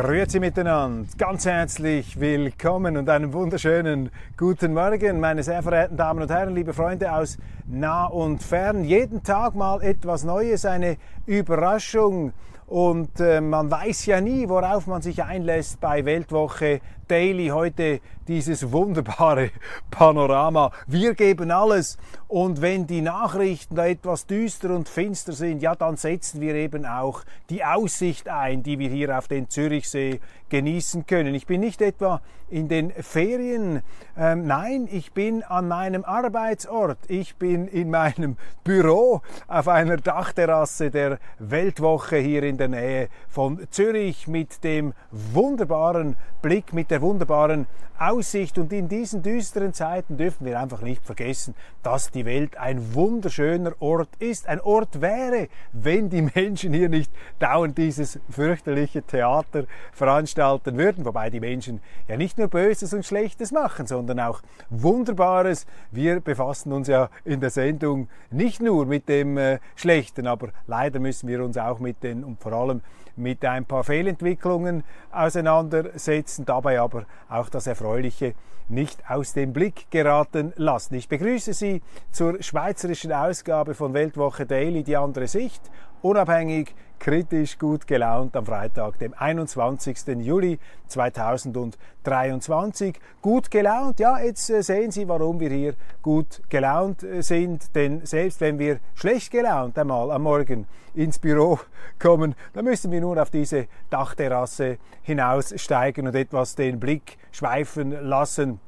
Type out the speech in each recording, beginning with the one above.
Grüezi miteinander, ganz herzlich willkommen und einen wunderschönen guten Morgen, meine sehr verehrten Damen und Herren, liebe Freunde aus nah und fern. Jeden Tag mal etwas Neues, eine Überraschung und äh, man weiß ja nie, worauf man sich einlässt bei Weltwoche Daily. Heute dieses wunderbare Panorama. Wir geben alles. Und wenn die Nachrichten da etwas düster und finster sind, ja, dann setzen wir eben auch die Aussicht ein, die wir hier auf den Zürichsee genießen können. Ich bin nicht etwa in den Ferien. Ähm, nein, ich bin an meinem Arbeitsort. Ich bin in meinem Büro auf einer Dachterrasse der Weltwoche hier in der Nähe von Zürich mit dem wunderbaren Blick, mit der wunderbaren Aussicht. Und in diesen düsteren Zeiten dürfen wir einfach nicht vergessen, dass die Welt ein wunderschöner Ort ist. Ein Ort wäre, wenn die Menschen hier nicht dauernd dieses fürchterliche Theater veranstalten würden. Wobei die Menschen ja nicht nur Böses und Schlechtes machen, sondern auch Wunderbares. Wir befassen uns ja in der Sendung nicht nur mit dem äh, Schlechten, aber leider müssen wir uns auch mit den und vor allem mit ein paar Fehlentwicklungen auseinandersetzen, dabei aber auch das Erfreuliche nicht aus dem Blick geraten lassen. Ich begrüße Sie zur schweizerischen Ausgabe von Weltwoche Daily, die andere Sicht, unabhängig, kritisch, gut gelaunt am Freitag, dem 21. Juli 2023. Gut gelaunt, ja, jetzt äh, sehen Sie, warum wir hier gut gelaunt äh, sind, denn selbst wenn wir schlecht gelaunt einmal am Morgen ins Büro kommen, dann müssen wir nur auf diese Dachterrasse hinaussteigen und etwas den Blick schweifen lassen.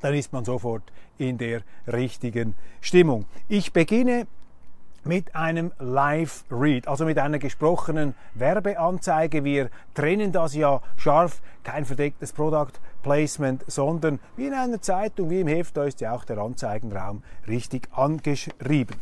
Dann ist man sofort in der richtigen Stimmung. Ich beginne mit einem Live-Read, also mit einer gesprochenen Werbeanzeige. Wir trennen das ja scharf, kein verdecktes Product Placement, sondern wie in einer Zeitung, wie im Heft, da ist ja auch der Anzeigenraum richtig angeschrieben.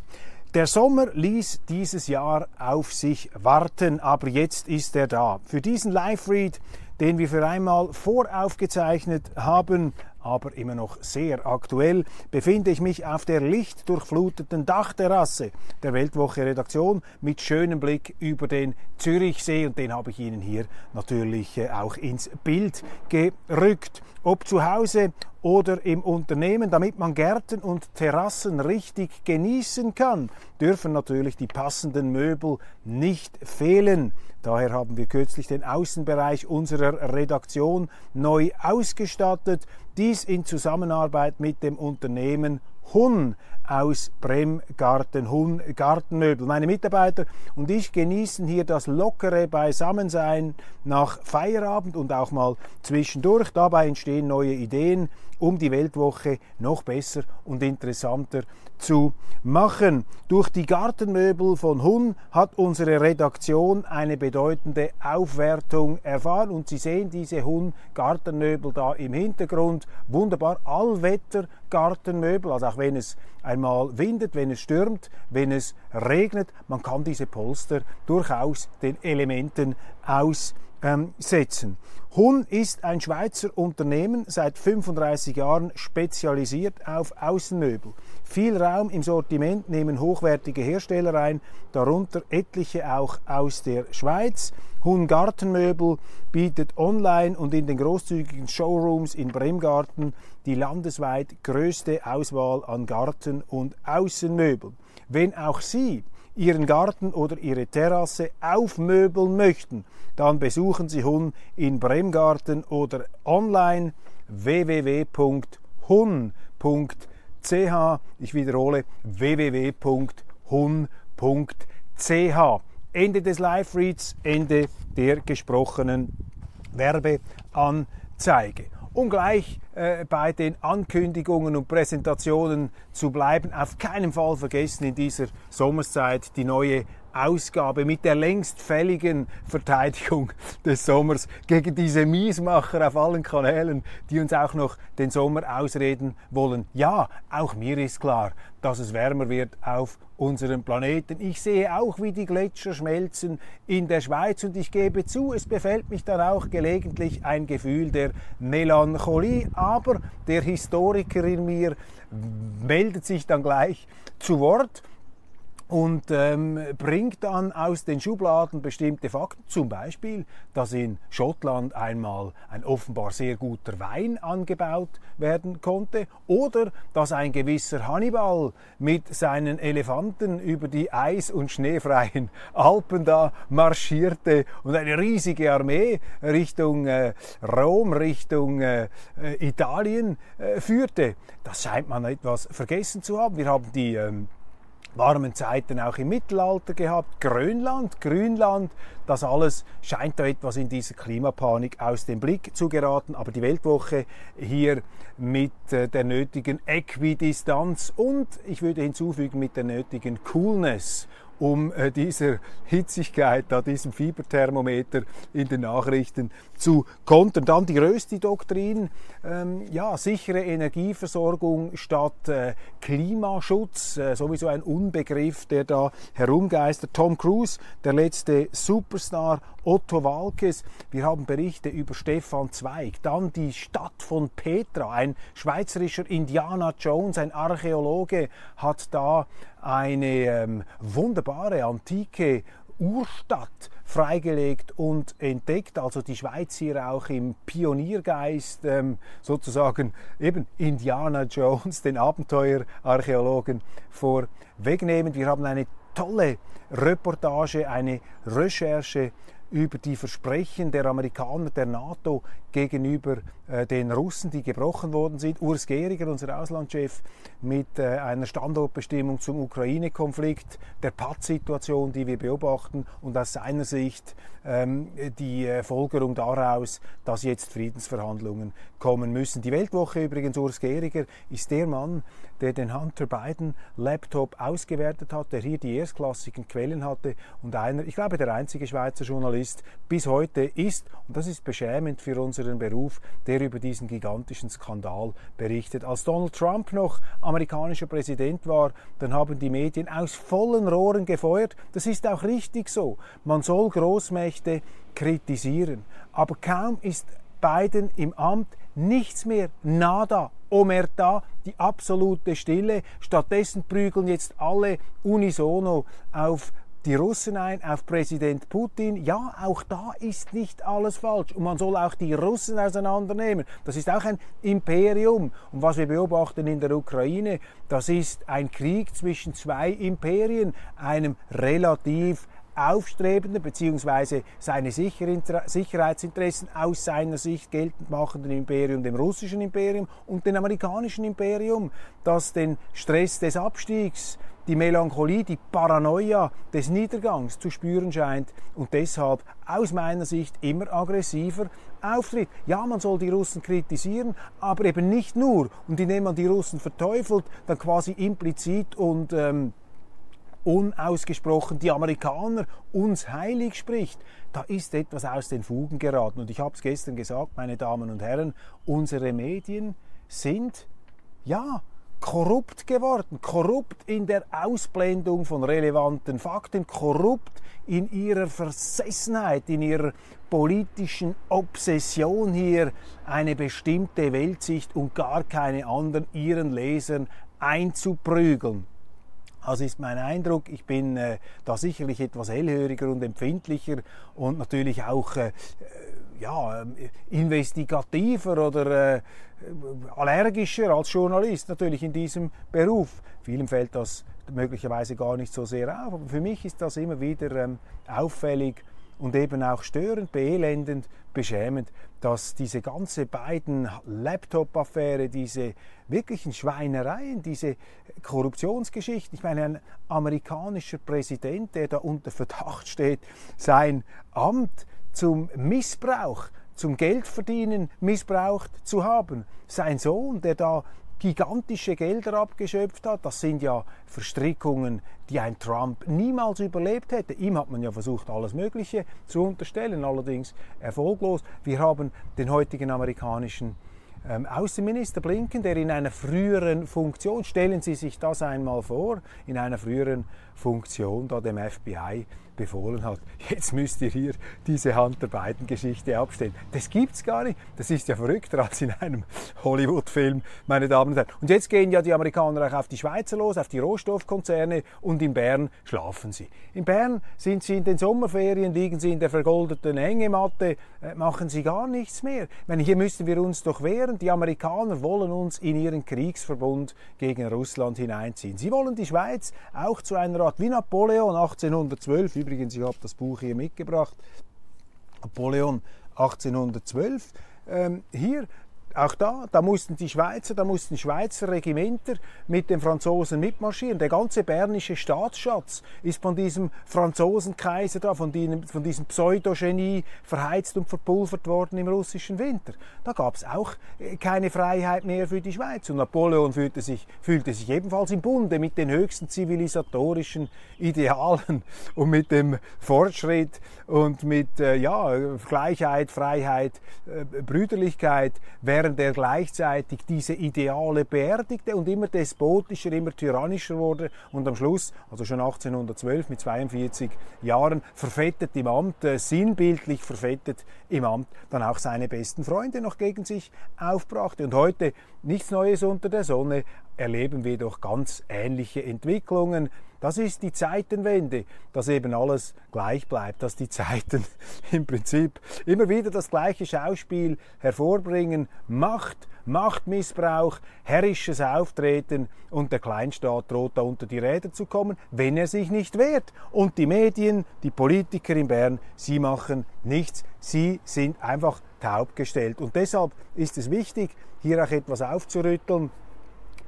Der Sommer ließ dieses Jahr auf sich warten, aber jetzt ist er da. Für diesen Live-Read, den wir für einmal voraufgezeichnet haben, aber immer noch sehr aktuell, befinde ich mich auf der lichtdurchfluteten Dachterrasse der Weltwoche Redaktion mit schönem Blick über den Zürichsee und den habe ich Ihnen hier natürlich äh, auch ins Bild gerückt. Ob zu Hause oder im Unternehmen, damit man Gärten und Terrassen richtig genießen kann, dürfen natürlich die passenden Möbel nicht fehlen. Daher haben wir kürzlich den Außenbereich unserer Redaktion neu ausgestattet. Dies in Zusammenarbeit mit dem Unternehmen Hun aus Bremgarten, Hun Gartenmöbel. Meine Mitarbeiter und ich genießen hier das lockere Beisammensein nach Feierabend und auch mal zwischendurch. Dabei entstehen neue Ideen, um die Weltwoche noch besser und interessanter zu machen. Durch die Gartenmöbel von Hun hat unsere Redaktion eine bedeutende Aufwertung erfahren und Sie sehen diese Hun Gartenmöbel da im Hintergrund. Wunderbar Allwetter Gartenmöbel, also auch wenn es einmal windet, wenn es stürmt, wenn es regnet, man kann diese Polster durchaus den Elementen aussetzen. Hun ist ein Schweizer Unternehmen, seit 35 Jahren spezialisiert auf Außenmöbel. Viel Raum im Sortiment nehmen hochwertige Hersteller ein, darunter etliche auch aus der Schweiz. Hun Gartenmöbel bietet online und in den großzügigen Showrooms in Bremgarten die landesweit größte Auswahl an Garten- und Außenmöbeln. Wenn auch Sie Ihren Garten oder Ihre Terrasse aufmöbeln möchten, dann besuchen Sie Hun in Bremgarten oder online www.hun.ch. Ich wiederhole www.hun.ch Ende des Live-Reads, Ende der gesprochenen Werbeanzeige. Um gleich äh, bei den Ankündigungen und Präsentationen zu bleiben, auf keinen Fall vergessen in dieser Sommerszeit die neue Ausgabe mit der längst fälligen Verteidigung des Sommers gegen diese Miesmacher auf allen Kanälen, die uns auch noch den Sommer ausreden wollen. Ja, auch mir ist klar, dass es wärmer wird auf unserem Planeten. Ich sehe auch, wie die Gletscher schmelzen in der Schweiz und ich gebe zu, es befällt mich dann auch gelegentlich ein Gefühl der Melancholie, aber der Historiker in mir meldet sich dann gleich zu Wort und ähm, bringt dann aus den Schubladen bestimmte Fakten, zum Beispiel, dass in Schottland einmal ein offenbar sehr guter Wein angebaut werden konnte oder dass ein gewisser Hannibal mit seinen Elefanten über die eis- und schneefreien Alpen da marschierte und eine riesige Armee Richtung äh, Rom, Richtung äh, äh Italien äh, führte. Das scheint man etwas vergessen zu haben. Wir haben die ähm, warmen Zeiten auch im Mittelalter gehabt, Grönland, Grünland, das alles scheint da etwas in dieser Klimapanik aus dem Blick zu geraten, aber die Weltwoche hier mit äh, der nötigen Äquidistanz und ich würde hinzufügen mit der nötigen Coolness um äh, dieser Hitzigkeit, da diesem Fieberthermometer in den Nachrichten zu kontern. Dann die Rösti-Doktrin, ähm, ja, sichere Energieversorgung statt äh, Klimaschutz, äh, sowieso ein Unbegriff, der da herumgeistert. Tom Cruise, der letzte Superstar, Otto Walkes, wir haben Berichte über Stefan Zweig, dann die Stadt von Petra, ein schweizerischer Indiana Jones, ein Archäologe, hat da eine ähm, wunderbare antike Urstadt freigelegt und entdeckt. Also die Schweiz hier auch im Pioniergeist ähm, sozusagen eben Indiana Jones, den Abenteuerarchäologen vorwegnehmen. Wir haben eine tolle Reportage, eine Recherche über die Versprechen der Amerikaner, der NATO gegenüber äh, den Russen, die gebrochen worden sind. Urs Gehriger, unser Auslandschef, mit äh, einer Standortbestimmung zum Ukraine-Konflikt, der Paz-Situation, die wir beobachten und aus seiner Sicht ähm, die äh, Folgerung daraus, dass jetzt Friedensverhandlungen kommen müssen. Die Weltwoche übrigens, Urs Gehriger, ist der Mann, der den Hunter Biden Laptop ausgewertet hat, der hier die erstklassigen Quellen hatte und einer, ich glaube, der einzige Schweizer Journalist bis heute ist, und das ist beschämend für unseren Beruf, der über diesen gigantischen Skandal berichtet. Als Donald Trump noch amerikanischer Präsident war, dann haben die Medien aus vollen Rohren gefeuert. Das ist auch richtig so. Man soll Großmächte kritisieren. Aber kaum ist Biden im Amt nichts mehr, nada, Omerta, die absolute Stille. Stattdessen prügeln jetzt alle unisono auf die Russen ein, auf Präsident Putin. Ja, auch da ist nicht alles falsch. Und man soll auch die Russen auseinandernehmen. Das ist auch ein Imperium. Und was wir beobachten in der Ukraine, das ist ein Krieg zwischen zwei Imperien, einem relativ aufstrebenden bzw. seine Sicherheitsinteressen aus seiner Sicht geltend machenden Imperium, dem russischen Imperium und dem amerikanischen Imperium, das den Stress des Abstiegs, die Melancholie, die Paranoia des Niedergangs zu spüren scheint und deshalb aus meiner Sicht immer aggressiver auftritt. Ja, man soll die Russen kritisieren, aber eben nicht nur. Und indem man die Russen verteufelt, dann quasi implizit und ähm, unausgesprochen die Amerikaner uns heilig spricht, da ist etwas aus den Fugen geraten. Und ich habe es gestern gesagt, meine Damen und Herren, unsere Medien sind, ja, korrupt geworden, korrupt in der Ausblendung von relevanten Fakten, korrupt in ihrer Versessenheit, in ihrer politischen Obsession hier eine bestimmte Weltsicht und gar keine anderen ihren Lesern einzuprügeln. Also ist mein Eindruck, ich bin äh, da sicherlich etwas hellhöriger und empfindlicher und natürlich auch äh, ja, investigativer oder äh, allergischer als Journalist natürlich in diesem Beruf. Vielen fällt das möglicherweise gar nicht so sehr auf, aber für mich ist das immer wieder ähm, auffällig und eben auch störend, beelendend, beschämend, dass diese ganze beiden Laptop-Affäre, diese wirklichen Schweinereien, diese Korruptionsgeschichten, ich meine, ein amerikanischer Präsident, der da unter Verdacht steht, sein Amt zum Missbrauch, zum Geldverdienen missbraucht zu haben. Sein Sohn, der da gigantische Gelder abgeschöpft hat. Das sind ja Verstrickungen, die ein Trump niemals überlebt hätte. Ihm hat man ja versucht, alles Mögliche zu unterstellen, allerdings erfolglos. Wir haben den heutigen amerikanischen ähm, Außenminister Blinken, der in einer früheren Funktion, stellen Sie sich das einmal vor, in einer früheren Funktion da dem FBI befohlen hat, jetzt müsst ihr hier diese Hunter Biden-Geschichte abstellen. Das gibt's gar nicht. Das ist ja verrückter als in einem Hollywood-Film, meine Damen und Herren. Und jetzt gehen ja die Amerikaner auch auf die Schweizer los, auf die Rohstoffkonzerne und in Bern schlafen sie. In Bern sind sie in den Sommerferien, liegen sie in der vergoldeten Hängematte, äh, machen sie gar nichts mehr. Ich meine, hier müssen wir uns doch wehren. Die Amerikaner wollen uns in ihren Kriegsverbund gegen Russland hineinziehen. Sie wollen die Schweiz auch zu einer Art wie Napoleon 1812, Übrigens, ich habe das Buch hier mitgebracht. Napoleon 1812. Ähm, hier auch da, da mussten die Schweizer, da mussten Schweizer Regimenter mit den Franzosen mitmarschieren. Der ganze bernische Staatsschatz ist von diesem Franzosenkaiser da, von, diesem, von diesem Pseudogenie verheizt und verpulvert worden im russischen Winter. Da gab es auch äh, keine Freiheit mehr für die Schweiz. Und Napoleon fühlte sich, fühlte sich ebenfalls im Bunde mit den höchsten zivilisatorischen Idealen und mit dem Fortschritt und mit äh, ja, Gleichheit, Freiheit, äh, Brüderlichkeit. Wer während er gleichzeitig diese Ideale beerdigte und immer despotischer, immer tyrannischer wurde und am Schluss, also schon 1812 mit 42 Jahren, verfettet im Amt, äh, sinnbildlich verfettet im Amt, dann auch seine besten Freunde noch gegen sich aufbrachte. Und heute nichts Neues unter der Sonne, erleben wir doch ganz ähnliche Entwicklungen. Das ist die Zeitenwende, dass eben alles gleich bleibt, dass die Zeiten im Prinzip immer wieder das gleiche Schauspiel hervorbringen. Macht, Machtmissbrauch, herrisches Auftreten und der Kleinstaat droht da unter die Räder zu kommen, wenn er sich nicht wehrt. Und die Medien, die Politiker in Bern, sie machen nichts. Sie sind einfach taub gestellt. Und deshalb ist es wichtig, hier auch etwas aufzurütteln,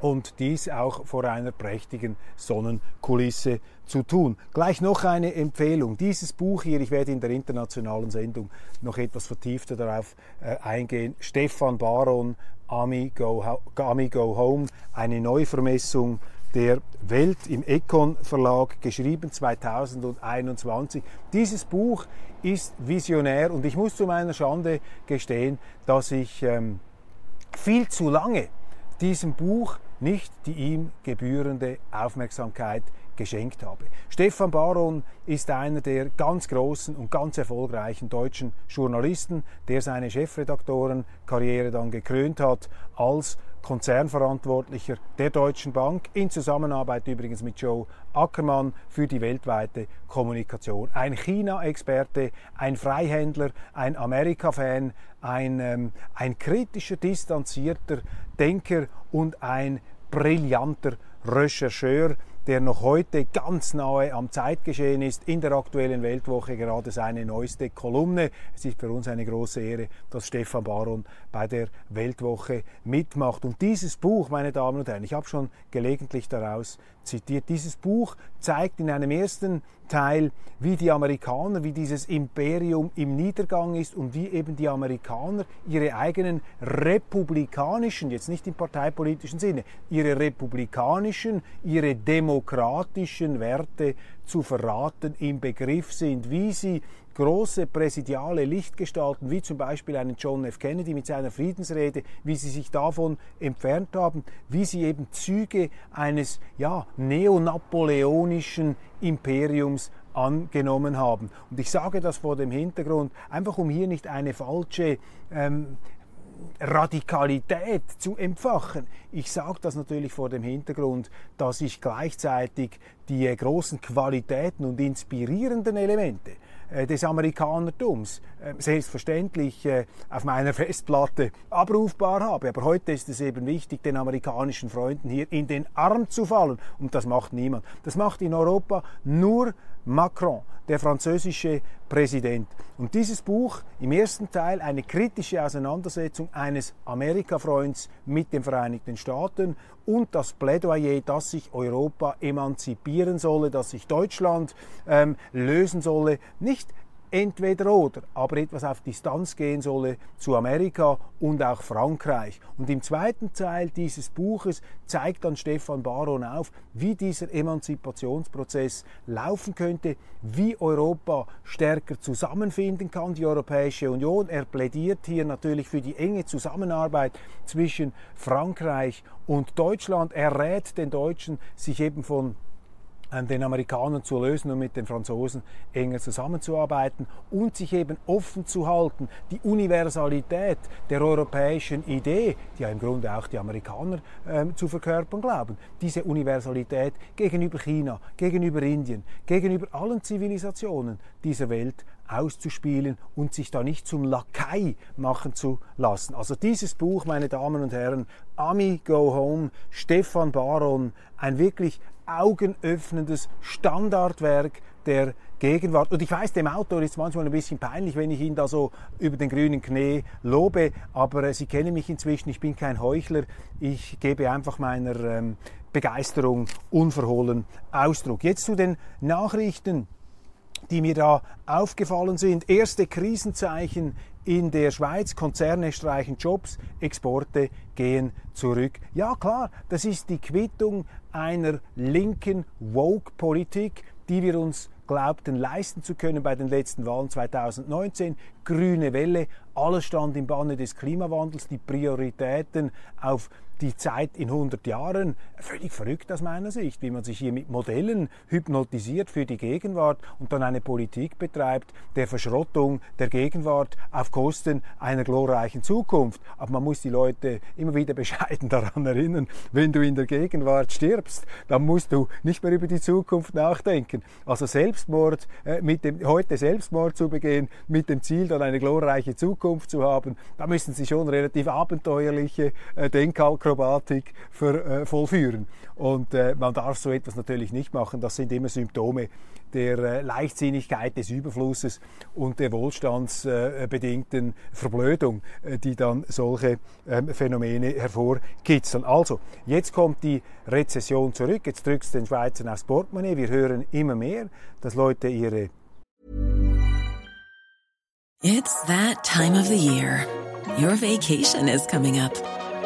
und dies auch vor einer prächtigen Sonnenkulisse zu tun. Gleich noch eine Empfehlung. Dieses Buch hier, ich werde in der internationalen Sendung noch etwas vertiefter darauf äh, eingehen. Stefan Baron, Ami Go, Ami Go Home, eine Neuvermessung der Welt im Econ Verlag, geschrieben 2021. Dieses Buch ist visionär und ich muss zu meiner Schande gestehen, dass ich ähm, viel zu lange diesem Buch nicht die ihm gebührende Aufmerksamkeit geschenkt habe. Stefan Baron ist einer der ganz großen und ganz erfolgreichen deutschen Journalisten, der seine Chefredaktorenkarriere dann gekrönt hat als Konzernverantwortlicher der Deutschen Bank, in Zusammenarbeit übrigens mit Joe Ackermann für die weltweite Kommunikation. Ein China-Experte, ein Freihändler, ein Amerika-Fan, ein, ähm, ein kritischer, distanzierter Denker und ein brillanter Rechercheur, der noch heute ganz nahe am Zeitgeschehen ist, in der aktuellen Weltwoche gerade seine neueste Kolumne. Es ist für uns eine große Ehre, dass Stefan Baron bei der Weltwoche mitmacht. Und dieses Buch, meine Damen und Herren, ich habe schon gelegentlich daraus zitiert, dieses Buch zeigt in einem ersten Teil, wie die Amerikaner, wie dieses Imperium im Niedergang ist und wie eben die Amerikaner ihre eigenen republikanischen, jetzt nicht im parteipolitischen Sinne, ihre republikanischen, ihre demokratischen Werte zu verraten im Begriff sind, wie sie große präsidiale Lichtgestalten, wie zum Beispiel einen John F. Kennedy mit seiner Friedensrede, wie sie sich davon entfernt haben, wie sie eben Züge eines ja, neonapoleonischen Imperiums angenommen haben. Und ich sage das vor dem Hintergrund, einfach um hier nicht eine falsche ähm, Radikalität zu empfachen. Ich sage das natürlich vor dem Hintergrund, dass ich gleichzeitig die großen Qualitäten und inspirierenden Elemente des Amerikanertums äh, selbstverständlich äh, auf meiner Festplatte abrufbar habe. Aber heute ist es eben wichtig, den amerikanischen Freunden hier in den Arm zu fallen. Und das macht niemand. Das macht in Europa nur Macron, der französische Präsident. Und dieses Buch im ersten Teil eine kritische Auseinandersetzung eines Amerika-Freunds mit den Vereinigten Staaten und das Plädoyer, dass sich Europa emanzipieren solle, dass sich Deutschland ähm, lösen solle, nicht entweder oder, aber etwas auf Distanz gehen solle zu Amerika und auch Frankreich. Und im zweiten Teil dieses Buches zeigt dann Stefan Baron auf, wie dieser Emanzipationsprozess laufen könnte, wie Europa stärker zusammenfinden kann, die Europäische Union. Er plädiert hier natürlich für die enge Zusammenarbeit zwischen Frankreich und Deutschland. Er rät den Deutschen, sich eben von den Amerikanern zu lösen und mit den Franzosen enger zusammenzuarbeiten und sich eben offen zu halten, die Universalität der europäischen Idee, die ja im Grunde auch die Amerikaner ähm, zu verkörpern glauben, diese Universalität gegenüber China, gegenüber Indien, gegenüber allen Zivilisationen dieser Welt auszuspielen und sich da nicht zum Lakai machen zu lassen. Also dieses Buch, meine Damen und Herren, Ami Go Home, Stefan Baron, ein wirklich augenöffnendes Standardwerk der Gegenwart. Und ich weiß, dem Autor ist manchmal ein bisschen peinlich, wenn ich ihn da so über den grünen Knie lobe, aber äh, Sie kennen mich inzwischen, ich bin kein Heuchler, ich gebe einfach meiner ähm, Begeisterung unverhohlen Ausdruck. Jetzt zu den Nachrichten die mir da aufgefallen sind. Erste Krisenzeichen in der Schweiz, Konzerne streichen Jobs, Exporte gehen zurück. Ja klar, das ist die Quittung einer linken Woke-Politik, die wir uns glaubten leisten zu können bei den letzten Wahlen 2019. Grüne Welle, alles stand im Banne des Klimawandels, die Prioritäten auf die Zeit in 100 Jahren. Völlig verrückt aus meiner Sicht, wie man sich hier mit Modellen hypnotisiert für die Gegenwart und dann eine Politik betreibt der Verschrottung der Gegenwart auf Kosten einer glorreichen Zukunft. Aber man muss die Leute immer wieder bescheiden daran erinnern, wenn du in der Gegenwart stirbst, dann musst du nicht mehr über die Zukunft nachdenken. Also Selbstmord, äh, mit dem, heute Selbstmord zu begehen, mit dem Ziel, dann eine glorreiche Zukunft zu haben, da müssen sie schon relativ abenteuerliche äh, Denkalkulationen Akrobatik für, äh, vollführen. Und äh, man darf so etwas natürlich nicht machen. Das sind immer Symptome der äh, Leichtsinnigkeit des Überflusses und der wohlstandsbedingten Verblödung, äh, die dann solche ähm, Phänomene hervorkitzeln. Also, jetzt kommt die Rezession zurück. Jetzt drückt es den Schweizern aufs Portemonnaie. Wir hören immer mehr, dass Leute ihre It's that time of the year. Your vacation is coming up.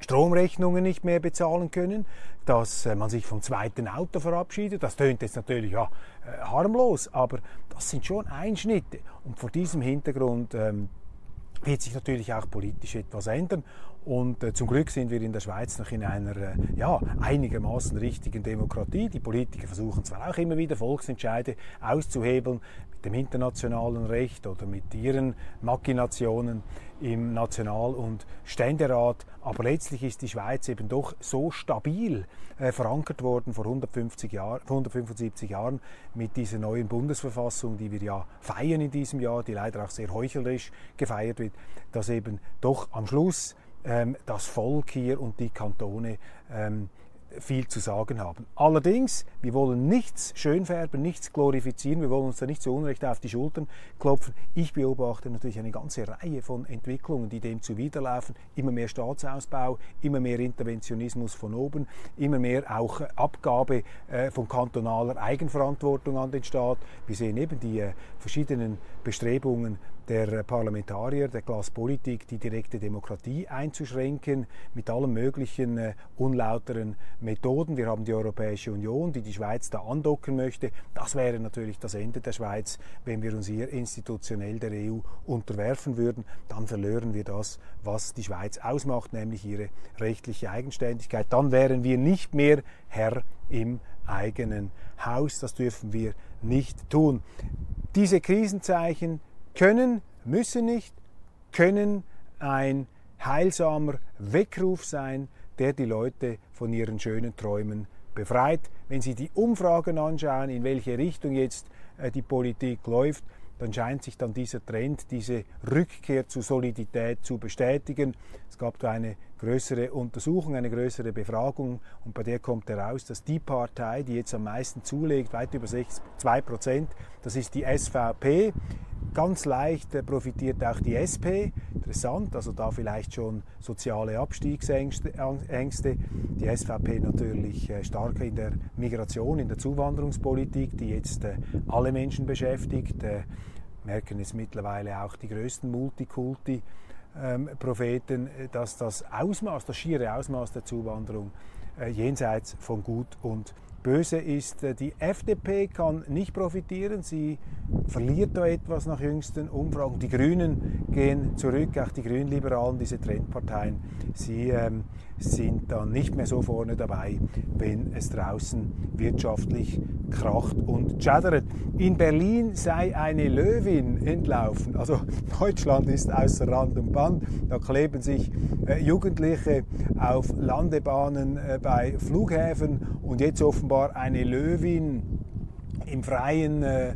Stromrechnungen nicht mehr bezahlen können, dass äh, man sich vom zweiten Auto verabschiedet. Das tönt jetzt natürlich ja, äh, harmlos, aber das sind schon Einschnitte. Und vor diesem Hintergrund ähm, wird sich natürlich auch politisch etwas ändern. Und äh, zum Glück sind wir in der Schweiz noch in einer äh, ja, einigermaßen richtigen Demokratie. Die Politiker versuchen zwar auch immer wieder Volksentscheide auszuhebeln mit dem internationalen Recht oder mit ihren Machinationen im National- und Ständerat, aber letztlich ist die Schweiz eben doch so stabil äh, verankert worden vor 150 Jahr, 175 Jahren mit dieser neuen Bundesverfassung, die wir ja feiern in diesem Jahr, die leider auch sehr heuchlerisch gefeiert wird, dass eben doch am Schluss ähm, das Volk hier und die Kantone ähm, viel zu sagen haben. Allerdings, wir wollen nichts schönfärben, nichts glorifizieren, wir wollen uns da nicht zu Unrecht auf die Schultern klopfen. Ich beobachte natürlich eine ganze Reihe von Entwicklungen, die dem zuwiderlaufen. Immer mehr Staatsausbau, immer mehr Interventionismus von oben, immer mehr auch Abgabe äh, von kantonaler Eigenverantwortung an den Staat. Wir sehen eben die äh, verschiedenen Bestrebungen der Parlamentarier, der Class Politik, die direkte Demokratie einzuschränken mit allen möglichen äh, unlauteren Methoden. Wir haben die Europäische Union, die die Schweiz da andocken möchte. Das wäre natürlich das Ende der Schweiz, wenn wir uns hier institutionell der EU unterwerfen würden. Dann verlören wir das, was die Schweiz ausmacht, nämlich ihre rechtliche Eigenständigkeit. Dann wären wir nicht mehr Herr im eigenen Haus. Das dürfen wir nicht tun. Diese Krisenzeichen können, müssen nicht, können ein heilsamer Weckruf sein, der die Leute von ihren schönen Träumen befreit. Wenn Sie die Umfragen anschauen, in welche Richtung jetzt äh, die Politik läuft, dann scheint sich dann dieser Trend, diese Rückkehr zu Solidität zu bestätigen. Es gab da eine größere Untersuchung, eine größere Befragung und bei der kommt heraus, dass die Partei, die jetzt am meisten zulegt, weit über 2 Prozent, das ist die SVP. Ganz leicht äh, profitiert auch die SP. Interessant, also da vielleicht schon soziale Abstiegsängste. Die SVP natürlich äh, stärker in der Migration, in der Zuwanderungspolitik, die jetzt äh, alle Menschen beschäftigt. Merken es mittlerweile auch die größten Multikulti. Propheten, dass das Ausmaß, das schiere Ausmaß der Zuwanderung jenseits von Gut und ist, äh, die FDP kann nicht profitieren. Sie verliert da etwas nach jüngsten Umfragen. Die Grünen gehen zurück, auch die Grünliberalen, diese Trendparteien. Sie ähm, sind dann nicht mehr so vorne dabei, wenn es draußen wirtschaftlich kracht und chattert. In Berlin sei eine Löwin entlaufen. Also Deutschland ist außer Rand und Band. Da kleben sich äh, Jugendliche auf Landebahnen äh, bei Flughäfen und jetzt offenbar eine Löwin im freien, äh,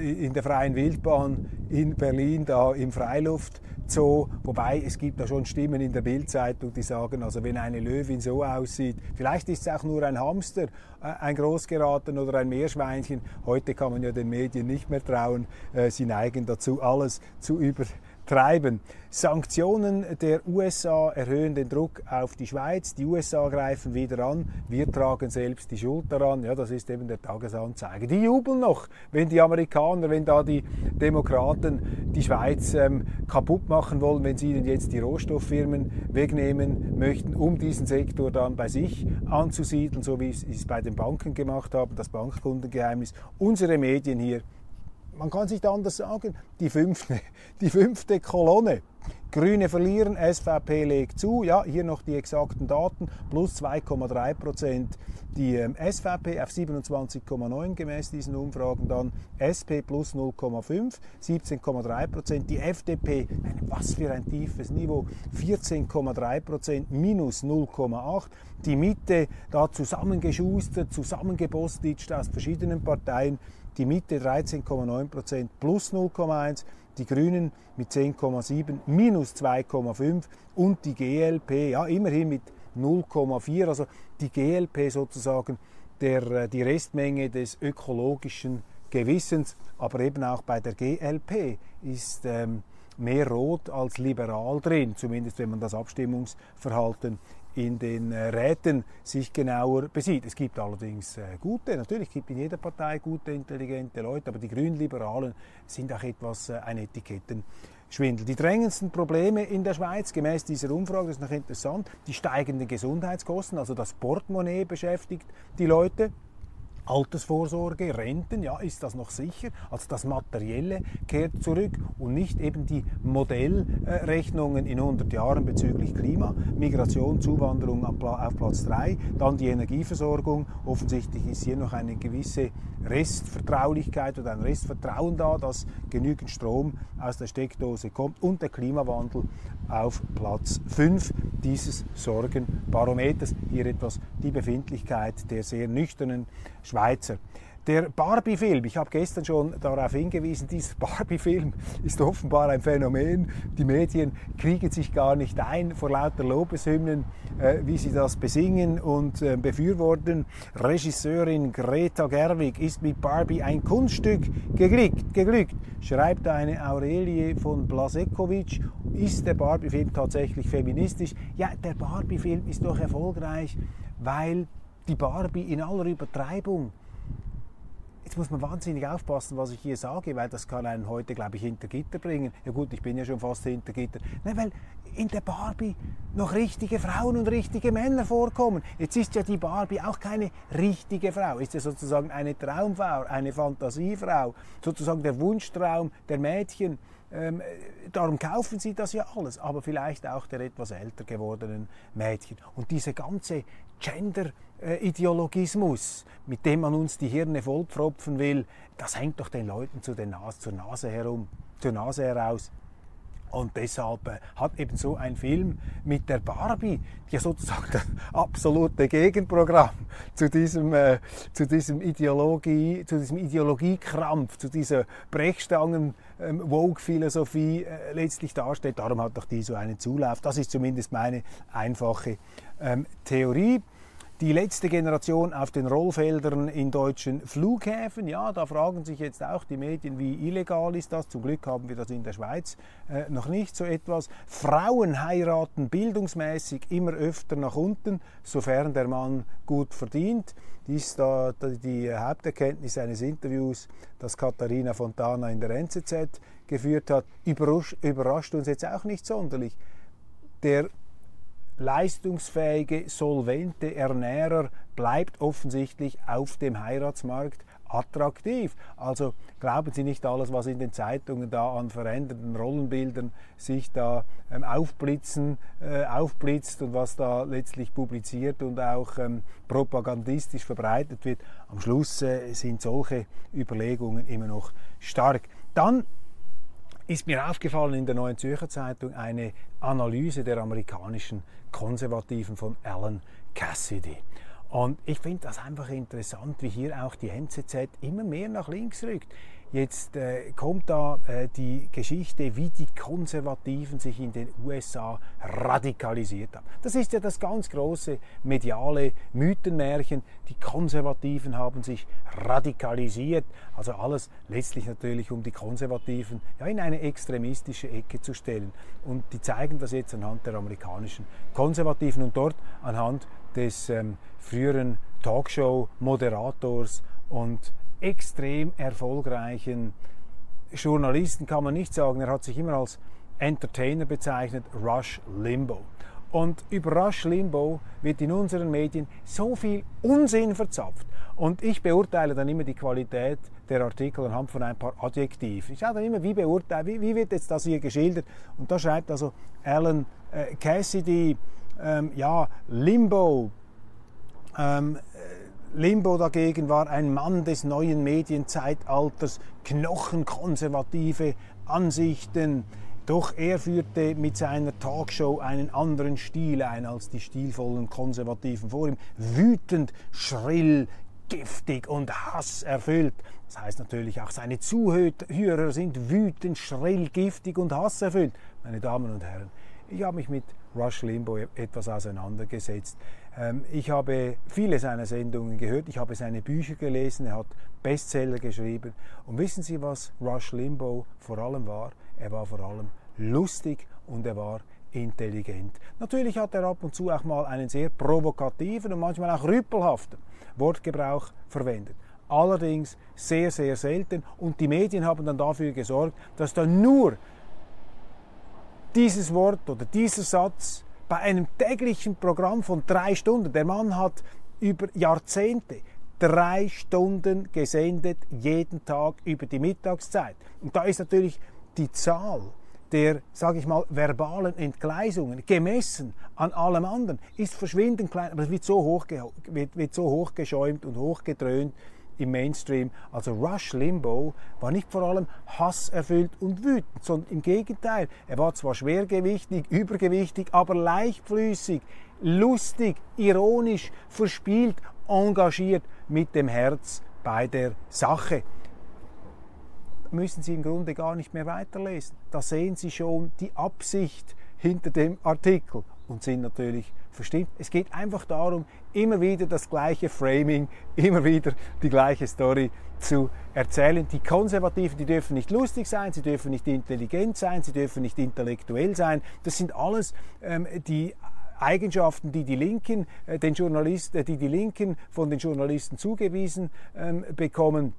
in der freien Wildbahn in Berlin, da im Freiluft so, wobei es gibt da schon Stimmen in der Bildzeitung, die sagen, also wenn eine Löwin so aussieht, vielleicht ist es auch nur ein Hamster, äh, ein Großgeraten oder ein Meerschweinchen. Heute kann man ja den Medien nicht mehr trauen. Äh, sie neigen dazu, alles zu über treiben. Sanktionen der USA erhöhen den Druck auf die Schweiz. Die USA greifen wieder an. Wir tragen selbst die Schuld daran. Ja, das ist eben der Tagesanzeiger. Die jubeln noch, wenn die Amerikaner, wenn da die Demokraten die Schweiz ähm, kaputt machen wollen, wenn sie ihnen jetzt die Rohstofffirmen wegnehmen möchten, um diesen Sektor dann bei sich anzusiedeln, so wie sie es bei den Banken gemacht haben, das Bankkundengeheimnis. Unsere Medien hier man kann es nicht anders sagen, die fünfte, die fünfte Kolonne. Grüne verlieren, SVP legt zu. Ja, hier noch die exakten Daten. Plus 2,3 Prozent die ähm, SVP auf 27,9 gemäß diesen Umfragen. Dann SP plus 0,5, 17,3 Prozent. Die FDP, was für ein tiefes Niveau, 14,3 Prozent minus 0,8. Die Mitte da zusammengeschustert, zusammengebostitcht aus verschiedenen Parteien die Mitte 13,9 Prozent plus 0,1, die Grünen mit 10,7 minus 2,5 und die GLP ja immerhin mit 0,4. Also die GLP sozusagen der, äh, die Restmenge des ökologischen Gewissens, aber eben auch bei der GLP ist ähm, mehr rot als liberal drin, zumindest wenn man das Abstimmungsverhalten in den äh, Räten sich genauer besieht. Es gibt allerdings äh, gute, natürlich gibt es in jeder Partei gute, intelligente Leute, aber die Grünliberalen sind auch etwas äh, ein Etikettenschwindel. Die drängendsten Probleme in der Schweiz, gemäß dieser Umfrage, das ist noch interessant, die steigenden Gesundheitskosten, also das Portemonnaie beschäftigt die Leute. Altersvorsorge, Renten, ja, ist das noch sicher? Also das Materielle kehrt zurück und nicht eben die Modellrechnungen in 100 Jahren bezüglich Klima, Migration, Zuwanderung auf Platz 3, dann die Energieversorgung. Offensichtlich ist hier noch eine gewisse Restvertraulichkeit oder ein Restvertrauen da, dass genügend Strom aus der Steckdose kommt und der Klimawandel auf Platz 5 dieses Sorgenbarometers. Hier etwas die Befindlichkeit der sehr nüchternen Schweizer. Der Barbie-Film, ich habe gestern schon darauf hingewiesen, dieser Barbie-Film ist offenbar ein Phänomen. Die Medien kriegen sich gar nicht ein vor lauter Lobeshymnen, äh, wie sie das besingen und äh, befürworten. Regisseurin Greta Gerwig ist mit Barbie ein Kunststück geglückt, geglückt schreibt eine Aurelie von Blasekovic. Ist der Barbie-Film tatsächlich feministisch? Ja, der Barbie-Film ist doch erfolgreich, weil die Barbie in aller Übertreibung Jetzt muss man wahnsinnig aufpassen, was ich hier sage, weil das kann einen heute, glaube ich, hinter Gitter bringen. Ja gut, ich bin ja schon fast hinter Gitter. Nein, weil in der Barbie noch richtige Frauen und richtige Männer vorkommen. Jetzt ist ja die Barbie auch keine richtige Frau, ist ja sozusagen eine Traumfrau, eine Fantasiefrau, sozusagen der Wunschtraum der Mädchen. Ähm, darum kaufen sie das ja alles, aber vielleicht auch der etwas älter gewordenen Mädchen. Und diese ganze Gender-Ideologismus, mit dem man uns die Hirne vollpfropfen will, das hängt doch den Leuten zu den Nase, zur Nase herum, zur Nase heraus. Und deshalb äh, hat eben so ein Film mit der Barbie, die ja sozusagen das absolute Gegenprogramm zu diesem, äh, zu diesem Ideologie, zu diesem Ideologiekrampf, zu dieser Brechstangen ähm, äh, letztlich darstellt. Darum hat doch die so einen Zulauf. Das ist zumindest meine einfache ähm, Theorie. Die letzte Generation auf den Rollfeldern in deutschen Flughäfen, ja, da fragen sich jetzt auch die Medien, wie illegal ist das. Zum Glück haben wir das in der Schweiz äh, noch nicht so etwas. Frauen heiraten bildungsmäßig immer öfter nach unten, sofern der Mann gut verdient. Dies ist da die Haupterkenntnis eines Interviews, das Katharina Fontana in der NZZ geführt hat. Überrascht, uns jetzt auch nicht sonderlich. Der leistungsfähige, solvente Ernährer bleibt offensichtlich auf dem Heiratsmarkt attraktiv. Also glauben Sie nicht alles, was in den Zeitungen da an veränderten Rollenbildern sich da ähm, aufblitzen, äh, aufblitzt und was da letztlich publiziert und auch ähm, propagandistisch verbreitet wird. Am Schluss äh, sind solche Überlegungen immer noch stark. Dann ist mir aufgefallen in der Neuen Zürcher Zeitung eine Analyse der amerikanischen Konservativen von Alan Cassidy. Und ich finde das einfach interessant, wie hier auch die NZZ immer mehr nach links rückt. Jetzt äh, kommt da äh, die Geschichte, wie die Konservativen sich in den USA radikalisiert haben. Das ist ja das ganz große mediale Mythenmärchen. Die Konservativen haben sich radikalisiert. Also alles letztlich natürlich, um die Konservativen ja, in eine extremistische Ecke zu stellen. Und die zeigen das jetzt anhand der amerikanischen Konservativen und dort anhand des ähm, früheren Talkshow-Moderators und extrem erfolgreichen Journalisten kann man nicht sagen. Er hat sich immer als Entertainer bezeichnet, Rush Limbo. Und über Rush Limbo wird in unseren Medien so viel Unsinn verzapft. Und ich beurteile dann immer die Qualität der Artikel anhand von ein paar Adjektiven. Ich schaue dann immer, wie, beurteile, wie, wie wird jetzt das hier geschildert. Und da schreibt also Alan äh, Cassidy, ähm, ja, Limbo, ähm, Limbo dagegen war ein Mann des neuen Medienzeitalters, knochenkonservative Ansichten. Doch er führte mit seiner Talkshow einen anderen Stil ein als die stilvollen Konservativen vor ihm. Wütend, schrill, giftig und hasserfüllt. Das heißt natürlich auch, seine Zuhörer sind wütend, schrill, giftig und hasserfüllt. Meine Damen und Herren, ich habe mich mit Rush Limbo etwas auseinandergesetzt. Ähm, ich habe viele seiner Sendungen gehört, ich habe seine Bücher gelesen, er hat Bestseller geschrieben. Und wissen Sie, was Rush Limbo vor allem war? Er war vor allem lustig und er war intelligent. Natürlich hat er ab und zu auch mal einen sehr provokativen und manchmal auch rüppelhaften Wortgebrauch verwendet. Allerdings sehr, sehr selten und die Medien haben dann dafür gesorgt, dass dann nur dieses Wort oder dieser Satz bei einem täglichen Programm von drei Stunden, der Mann hat über Jahrzehnte drei Stunden gesendet, jeden Tag über die Mittagszeit. Und da ist natürlich die Zahl der, sage ich mal, verbalen Entgleisungen, gemessen an allem anderen, ist verschwindend klein, aber es wird so, hoch, wird, wird so hochgeschäumt und hochgedröhnt im Mainstream. Also Rush Limbaugh war nicht vor allem hasserfüllt und wütend, sondern im Gegenteil. Er war zwar schwergewichtig, übergewichtig, aber leichtflüssig, lustig, ironisch, verspielt, engagiert mit dem Herz bei der Sache müssen Sie im Grunde gar nicht mehr weiterlesen. Da sehen Sie schon die Absicht hinter dem Artikel und sind natürlich verstimmt. Es geht einfach darum, immer wieder das gleiche Framing, immer wieder die gleiche Story zu erzählen. Die Konservativen, die dürfen nicht lustig sein, sie dürfen nicht intelligent sein, sie dürfen nicht intellektuell sein. Das sind alles ähm, die Eigenschaften, die die Linken, äh, den Journalisten, äh, die die Linken von den Journalisten zugewiesen ähm, bekommen.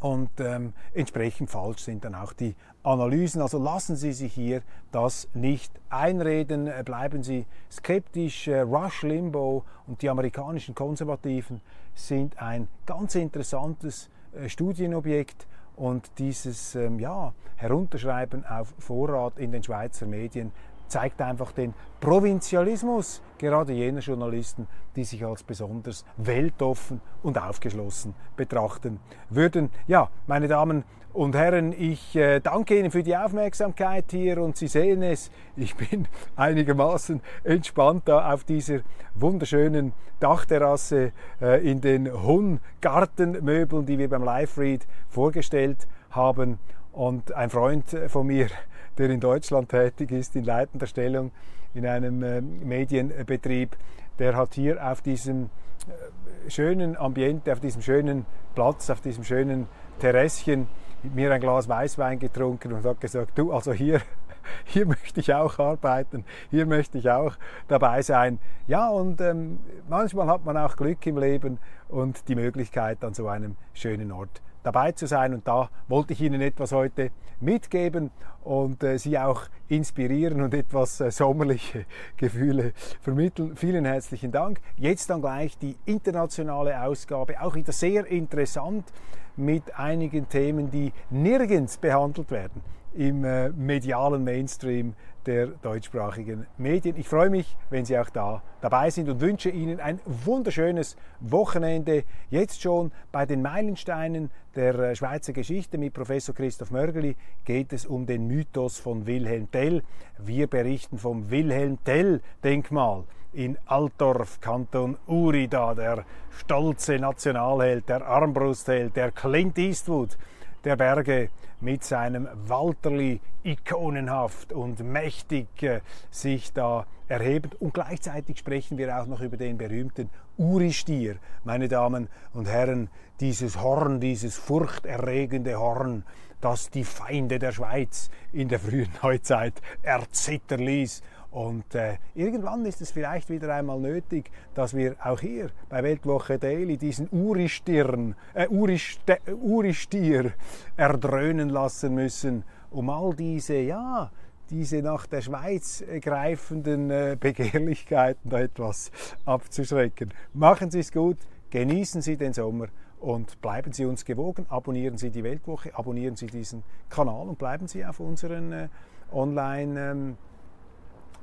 Und ähm, entsprechend falsch sind dann auch die Analysen. Also lassen Sie sich hier das nicht einreden. Äh, bleiben Sie skeptisch. Äh, Rush Limbaugh und die amerikanischen Konservativen sind ein ganz interessantes äh, Studienobjekt. Und dieses ähm, ja, Herunterschreiben auf Vorrat in den Schweizer Medien zeigt einfach den Provinzialismus gerade jener Journalisten, die sich als besonders weltoffen und aufgeschlossen betrachten würden. Ja, meine Damen und Herren, ich äh, danke Ihnen für die Aufmerksamkeit hier und Sie sehen es, ich bin einigermaßen entspannt da auf dieser wunderschönen Dachterrasse äh, in den Hun-Gartenmöbeln, die wir beim Live-Read vorgestellt haben. Und ein Freund von mir, der in Deutschland tätig ist, in leitender Stellung in einem äh, Medienbetrieb, der hat hier auf diesem äh, schönen Ambiente, auf diesem schönen Platz, auf diesem schönen Terrasschen mit mir ein Glas Weißwein getrunken und hat gesagt, du, also hier, hier möchte ich auch arbeiten, hier möchte ich auch dabei sein. Ja, und ähm, manchmal hat man auch Glück im Leben und die Möglichkeit, an so einem schönen Ort dabei zu sein. Und da wollte ich Ihnen etwas heute mitgeben und äh, Sie auch inspirieren und etwas äh, sommerliche Gefühle vermitteln. Vielen herzlichen Dank. Jetzt dann gleich die internationale Ausgabe, auch wieder sehr interessant mit einigen Themen, die nirgends behandelt werden im äh, medialen Mainstream der deutschsprachigen Medien. Ich freue mich, wenn Sie auch da dabei sind und wünsche Ihnen ein wunderschönes Wochenende. Jetzt schon bei den Meilensteinen der äh, Schweizer Geschichte mit Professor Christoph Mörgeli geht es um den Mythos von Wilhelm Tell. Wir berichten vom Wilhelm Tell Denkmal in Altdorf, Kanton Uri, da der stolze Nationalheld, der Armbrustheld, der Clint Eastwood der Berge mit seinem Walterli ikonenhaft und mächtig äh, sich da erhebt. Und gleichzeitig sprechen wir auch noch über den berühmten Uri-Stier, meine Damen und Herren, dieses Horn, dieses furchterregende Horn, das die Feinde der Schweiz in der frühen Neuzeit erzittern ließ und äh, irgendwann ist es vielleicht wieder einmal nötig, dass wir auch hier bei Weltwoche Daily diesen Uristirn, äh, Uriste, Uristier erdröhnen lassen müssen, um all diese, ja, diese nach der Schweiz greifenden äh, Begehrlichkeiten da etwas abzuschrecken. Machen Sie es gut, genießen Sie den Sommer und bleiben Sie uns gewogen. Abonnieren Sie die Weltwoche, abonnieren Sie diesen Kanal und bleiben Sie auf unseren äh, Online- ähm,